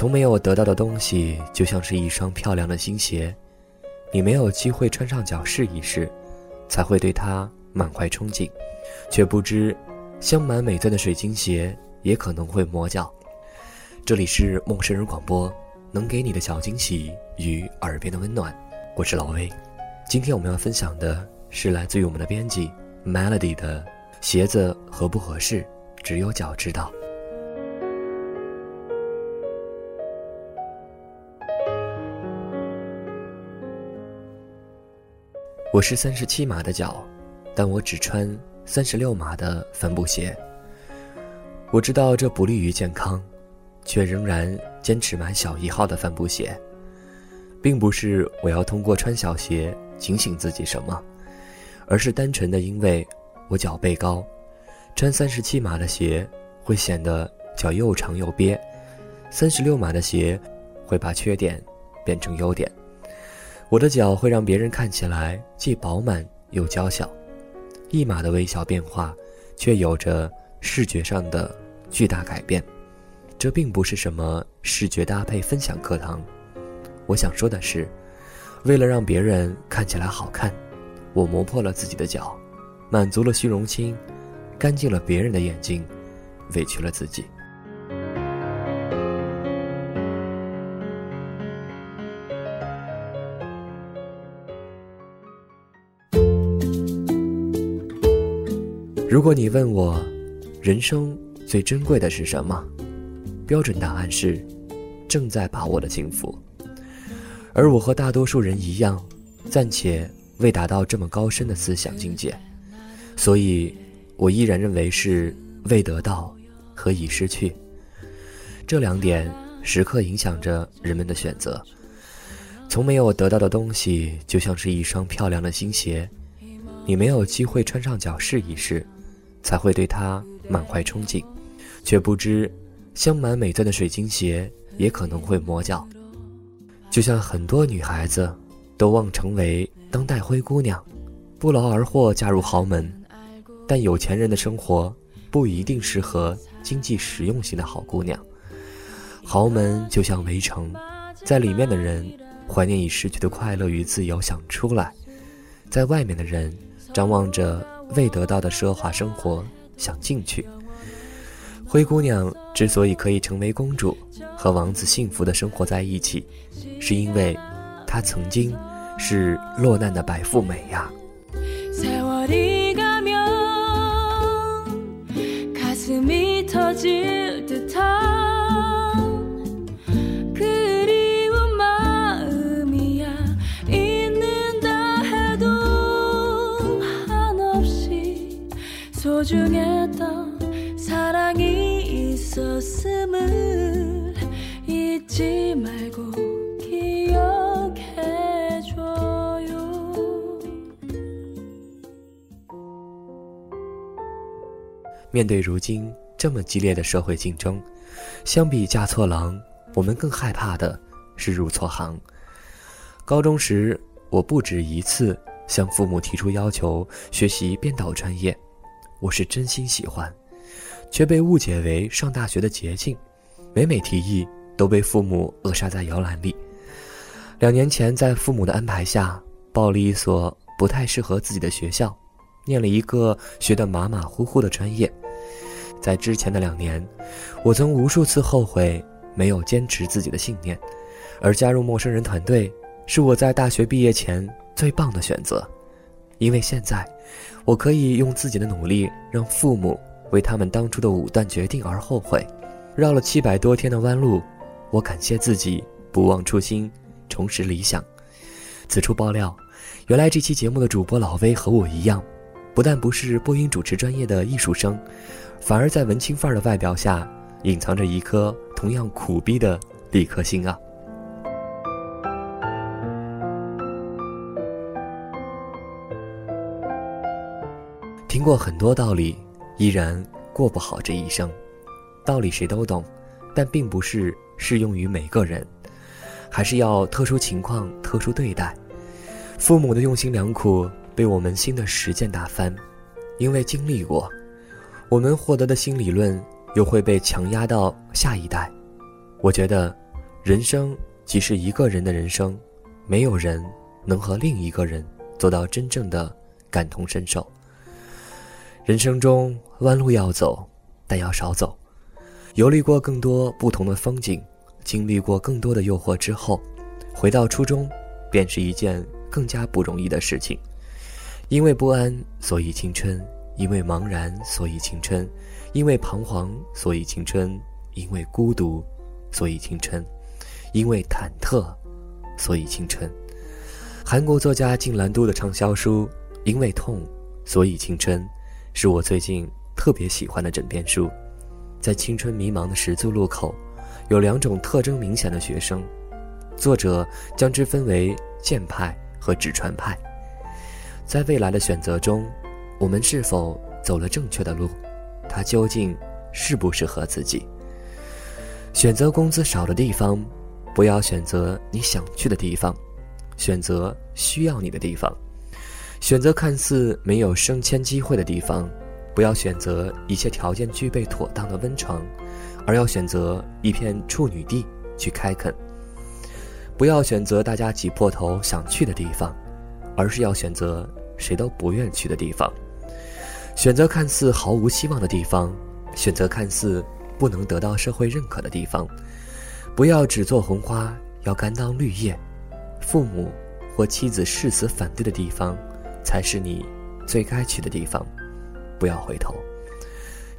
从没有得到的东西，就像是一双漂亮的新鞋，你没有机会穿上脚试一试，才会对它满怀憧憬，却不知，镶满美钻的水晶鞋也可能会磨脚。这里是陌生人广播，能给你的小惊喜与耳边的温暖，我是老魏。今天我们要分享的是来自于我们的编辑 Melody 的鞋子合不合适，只有脚知道。我是三十七码的脚，但我只穿三十六码的帆布鞋。我知道这不利于健康，却仍然坚持买小一号的帆布鞋，并不是我要通过穿小鞋警醒自己什么，而是单纯的因为我脚背高，穿三十七码的鞋会显得脚又长又憋，三十六码的鞋会把缺点变成优点。我的脚会让别人看起来既饱满又娇小，一码的微小变化，却有着视觉上的巨大改变。这并不是什么视觉搭配分享课堂，我想说的是，为了让别人看起来好看，我磨破了自己的脚，满足了虚荣心，干净了别人的眼睛，委屈了自己。如果你问我，人生最珍贵的是什么？标准答案是，正在把握的幸福。而我和大多数人一样，暂且未达到这么高深的思想境界，所以，我依然认为是未得到和已失去这两点时刻影响着人们的选择。从没有得到的东西，就像是一双漂亮的新鞋，你没有机会穿上脚试一试。才会对它满怀憧憬，却不知，镶满美钻的水晶鞋也可能会磨脚。就像很多女孩子，都望成为当代灰姑娘，不劳而获嫁入豪门。但有钱人的生活不一定适合经济实用型的好姑娘。豪门就像围城，在里面的人怀念已失去的快乐与自由，想出来；在外面的人张望着。未得到的奢华生活，想进去。灰姑娘之所以可以成为公主，和王子幸福的生活在一起，是因为她曾经是落难的白富美呀。面对如今这么激烈的社会竞争，相比嫁错郎，我们更害怕的是入错行。高中时，我不止一次向父母提出要求学习编导专业，我是真心喜欢，却被误解为上大学的捷径。每每提议，都被父母扼杀在摇篮里。两年前，在父母的安排下，报了一所不太适合自己的学校，念了一个学得马马虎虎的专业。在之前的两年，我曾无数次后悔没有坚持自己的信念，而加入陌生人团队是我在大学毕业前最棒的选择，因为现在，我可以用自己的努力让父母为他们当初的武断决定而后悔。绕了七百多天的弯路，我感谢自己不忘初心，重拾理想。此处爆料，原来这期节目的主播老威和我一样，不但不是播音主持专业的艺术生。反而在文青范儿的外表下，隐藏着一颗同样苦逼的理科心啊！听过很多道理，依然过不好这一生。道理谁都懂，但并不是适用于每个人，还是要特殊情况特殊对待。父母的用心良苦被我们新的实践打翻，因为经历过。我们获得的新理论又会被强压到下一代，我觉得人生即是一个人的人生，没有人能和另一个人做到真正的感同身受。人生中弯路要走，但要少走。游历过更多不同的风景，经历过更多的诱惑之后，回到初衷，便是一件更加不容易的事情。因为不安，所以青春；因为茫然，所以青春；因为彷徨，所以青春；因为孤独，所以青春；因为忐忑，所以青春。韩国作家静兰都的畅销书《因为痛，所以青春》，是我最近特别喜欢的枕边书。在青春迷茫的十字路口，有两种特征明显的学生，作者将之分为剑派和纸船派。在未来的选择中，我们是否走了正确的路？它究竟适不适合自己？选择工资少的地方，不要选择你想去的地方，选择需要你的地方；选择看似没有升迁机会的地方。不要选择一切条件具备妥当的温床，而要选择一片处女地去开垦。不要选择大家挤破头想去的地方，而是要选择谁都不愿去的地方。选择看似毫无希望的地方，选择看似不能得到社会认可的地方。不要只做红花，要甘当绿叶。父母或妻子誓死反对的地方，才是你最该去的地方。不要回头，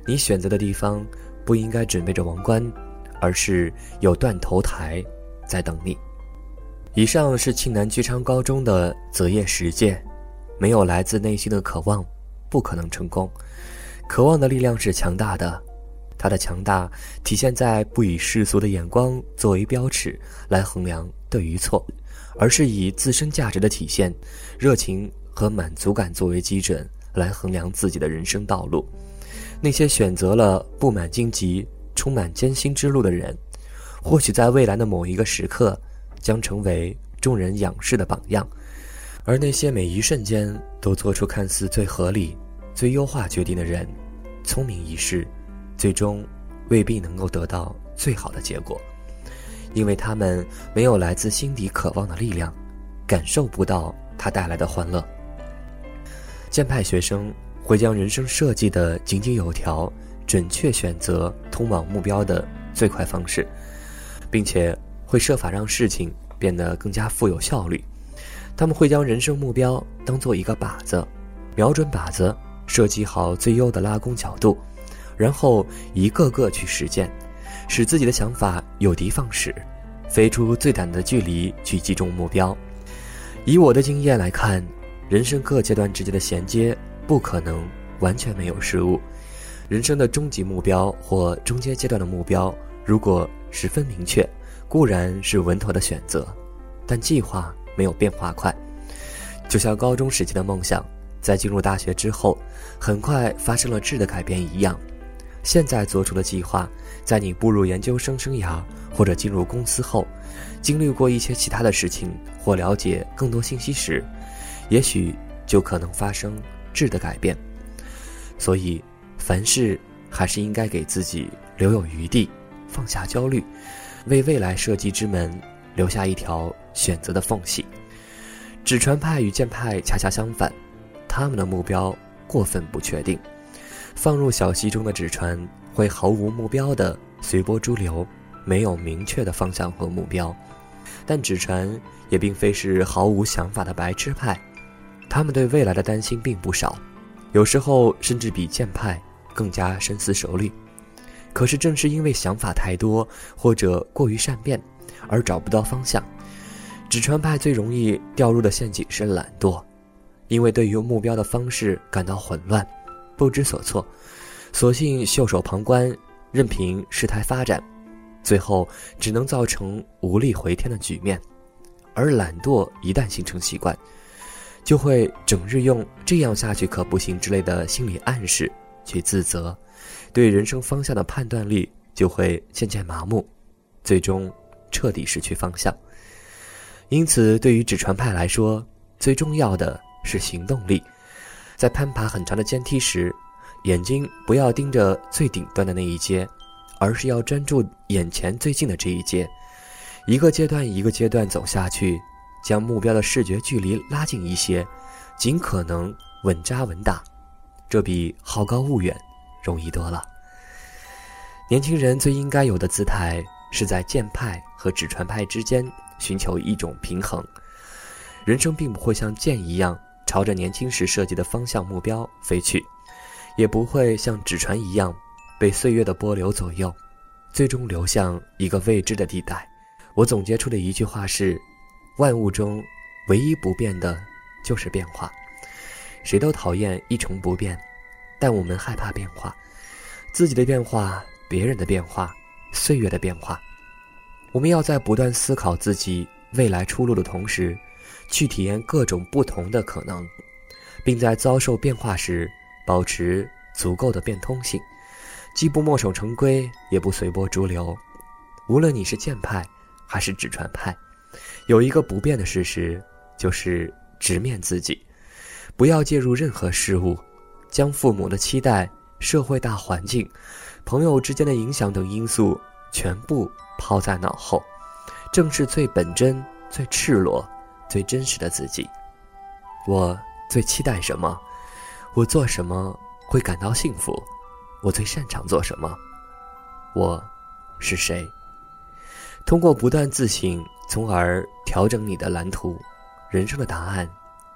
你选择的地方不应该准备着王冠，而是有断头台在等你。以上是庆南居昌高中的择业实践，没有来自内心的渴望，不可能成功。渴望的力量是强大的，它的强大体现在不以世俗的眼光作为标尺来衡量对与错，而是以自身价值的体现、热情和满足感作为基准。来衡量自己的人生道路，那些选择了布满荆棘、充满艰辛之路的人，或许在未来的某一个时刻，将成为众人仰视的榜样；而那些每一瞬间都做出看似最合理、最优化决定的人，聪明一世，最终未必能够得到最好的结果，因为他们没有来自心底渴望的力量，感受不到它带来的欢乐。剑派学生会将人生设计的井井有条，准确选择通往目标的最快方式，并且会设法让事情变得更加富有效率。他们会将人生目标当做一个靶子，瞄准靶子，设计好最优的拉弓角度，然后一个个去实践，使自己的想法有的放矢，飞出最短的距离去击中目标。以我的经验来看。人生各阶段之间的衔接不可能完全没有失误。人生的终极目标或中间阶段的目标，如果十分明确，固然是稳妥的选择，但计划没有变化快。就像高中时期的梦想，在进入大学之后，很快发生了质的改变一样。现在做出的计划，在你步入研究生生涯或者进入公司后，经历过一些其他的事情或了解更多信息时。也许就可能发生质的改变，所以凡事还是应该给自己留有余地，放下焦虑，为未来设计之门留下一条选择的缝隙。纸船派与剑派恰恰相反，他们的目标过分不确定，放入小溪中的纸船会毫无目标的随波逐流，没有明确的方向和目标。但纸船也并非是毫无想法的白痴派。他们对未来的担心并不少，有时候甚至比剑派更加深思熟虑。可是正是因为想法太多或者过于善变，而找不到方向。纸船派最容易掉入的陷阱是懒惰，因为对于目标的方式感到混乱，不知所措，索性袖手旁观，任凭事态发展，最后只能造成无力回天的局面。而懒惰一旦形成习惯，就会整日用“这样下去可不行”之类的心理暗示去自责，对人生方向的判断力就会渐渐麻木，最终彻底失去方向。因此，对于纸船派来说，最重要的是行动力。在攀爬很长的阶梯时，眼睛不要盯着最顶端的那一阶，而是要专注眼前最近的这一阶。一个阶段一个阶段走下去，将目标的视觉距离拉近一些，尽可能稳扎稳打，这比好高骛远容易多了。年轻人最应该有的姿态，是在剑派和纸船派之间寻求一种平衡。人生并不会像剑一样朝着年轻时设计的方向目标飞去，也不会像纸船一样被岁月的波流左右，最终流向一个未知的地带。我总结出的一句话是：万物中唯一不变的，就是变化。谁都讨厌一成不变，但我们害怕变化，自己的变化，别人的变化，岁月的变化。我们要在不断思考自己未来出路的同时。去体验各种不同的可能，并在遭受变化时保持足够的变通性，既不墨守成规，也不随波逐流。无论你是剑派还是纸船派，有一个不变的事实，就是直面自己，不要介入任何事物，将父母的期待、社会大环境、朋友之间的影响等因素全部抛在脑后，正是最本真、最赤裸。最真实的自己，我最期待什么？我做什么会感到幸福？我最擅长做什么？我是谁？通过不断自省，从而调整你的蓝图，人生的答案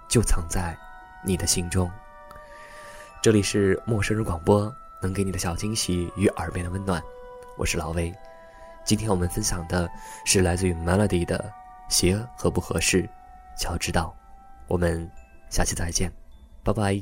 就藏在你的心中。这里是陌生人广播，能给你的小惊喜与耳边的温暖。我是老威，今天我们分享的是来自于 Melody 的《邪和不合适》。乔知道，我们下期再见，拜拜。